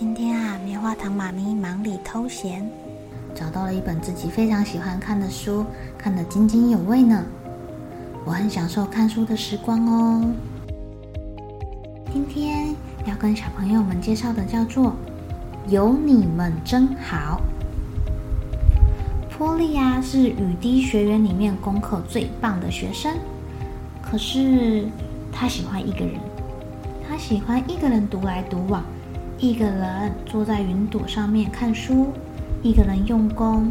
今天啊，棉花糖妈咪忙里偷闲，找到了一本自己非常喜欢看的书，看得津津有味呢。我很享受看书的时光哦。今天要跟小朋友们介绍的叫做《有你们真好》。波莉呀，是雨滴学园里面功课最棒的学生，可是她喜欢一个人，她喜欢一个人独来独往。一个人坐在云朵上面看书，一个人用功。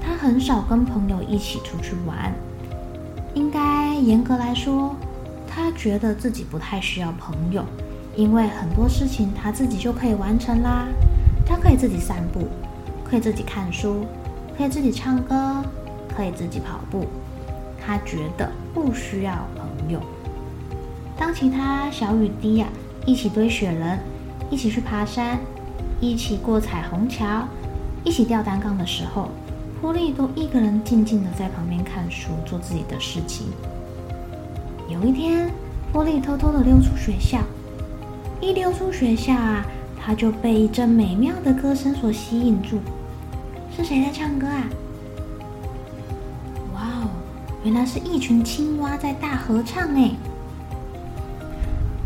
他很少跟朋友一起出去玩。应该严格来说，他觉得自己不太需要朋友，因为很多事情他自己就可以完成啦。他可以自己散步，可以自己看书，可以自己唱歌，可以自己跑步。他觉得不需要朋友。当其他小雨滴呀、一起堆雪人。一起去爬山，一起过彩虹桥，一起吊单杠的时候，波莉都一个人静静的在旁边看书，做自己的事情。有一天，波莉偷偷的溜出学校，一溜出学校啊，她就被一阵美妙的歌声所吸引住。是谁在唱歌啊？哇哦，原来是一群青蛙在大合唱哎！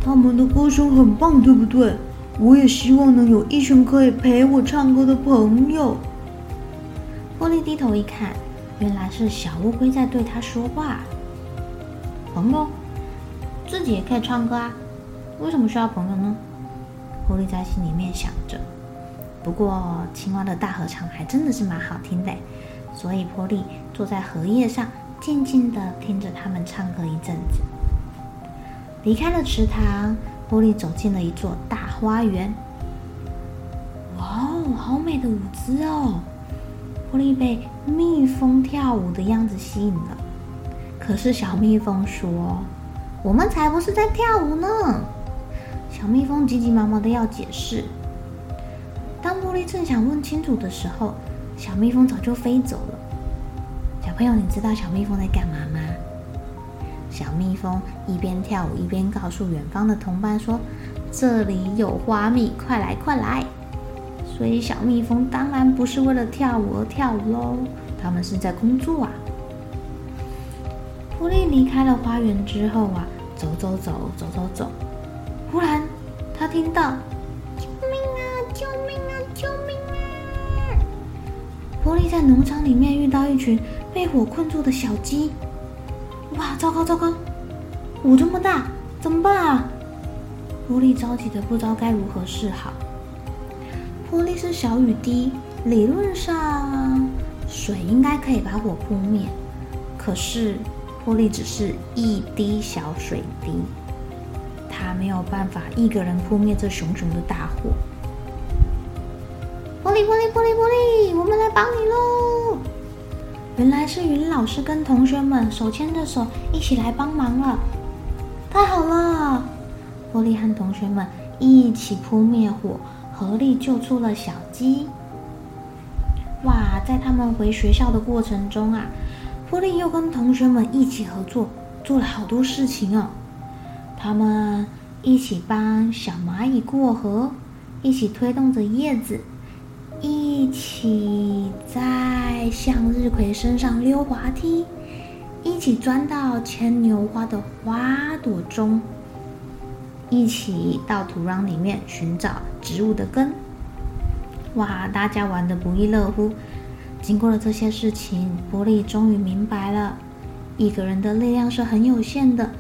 他们的歌声很棒，对不对？我也希望能有一群可以陪我唱歌的朋友。波莉低头一看，原来是小乌龟在对他说话。朋友，自己也可以唱歌啊，为什么需要朋友呢？波莉在心里面想着。不过青蛙的大合唱还真的是蛮好听的，所以波莉坐在荷叶上，静静地听着他们唱歌一阵子。离开了池塘。波莉走进了一座大花园。哇哦，好美的舞姿哦！波莉被蜜蜂跳舞的样子吸引了。可是小蜜蜂说：“我们才不是在跳舞呢！”小蜜蜂急急忙忙的要解释。当波莉正想问清楚的时候，小蜜蜂早就飞走了。小朋友，你知道小蜜蜂在干嘛吗？小蜜蜂一边跳舞一边告诉远方的同伴说：“这里有花蜜，快来快来！”所以小蜜蜂当然不是为了跳舞而跳舞喽，他们是在工作啊。狐狸离开了花园之后啊，走走走走走走，忽然他听到：“救命啊！救命啊！救命啊！”狐狸在农场里面遇到一群被火困住的小鸡。哇，糟糕糟糕！舞这么大，怎么办啊？波莉着急的不知道该如何是好。波莉是小雨滴，理论上水应该可以把火扑灭，可是波莉只是一滴小水滴，它没有办法一个人扑灭这熊熊的大火。波莉波莉波莉波莉，我们来帮你喽！原来是云老师跟同学们手牵着手一起来帮忙了，太好了！波利和同学们一起扑灭火，合力救出了小鸡。哇，在他们回学校的过程中啊，波利又跟同学们一起合作，做了好多事情哦。他们一起帮小蚂蚁过河，一起推动着叶子。一起在向日葵身上溜滑梯，一起钻到牵牛花的花朵中，一起到土壤里面寻找植物的根。哇，大家玩得不亦乐乎，经过了这些事情，波利终于明白了，一个人的力量是很有限的，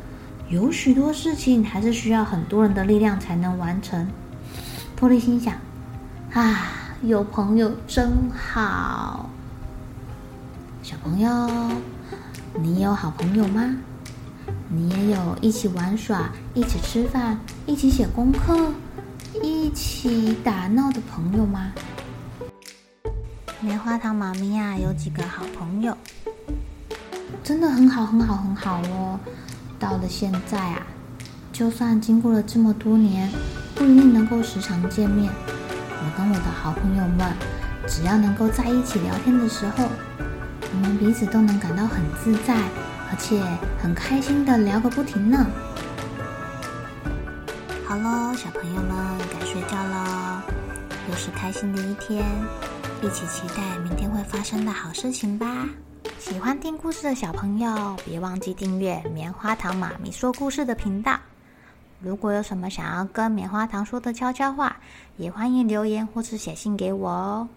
有许多事情还是需要很多人的力量才能完成。波利心想：啊，有朋友真好。小朋友，你有好朋友吗？你也有一起玩耍、一起吃饭、一起写功课、一起打闹的朋友吗？棉花糖妈咪呀，有几个好朋友，真的很好，很好，很好哦。到了现在啊，就算经过了这么多年，不一定能够时常见面，我跟我的好朋友们，只要能够在一起聊天的时候，我们彼此都能感到很自在，而且很开心的聊个不停呢。好喽，小朋友们该睡觉了，又是开心的一天，一起期待明天会发生的好事情吧。喜欢听故事的小朋友，别忘记订阅棉花糖妈咪说故事的频道。如果有什么想要跟棉花糖说的悄悄话，也欢迎留言或是写信给我哦。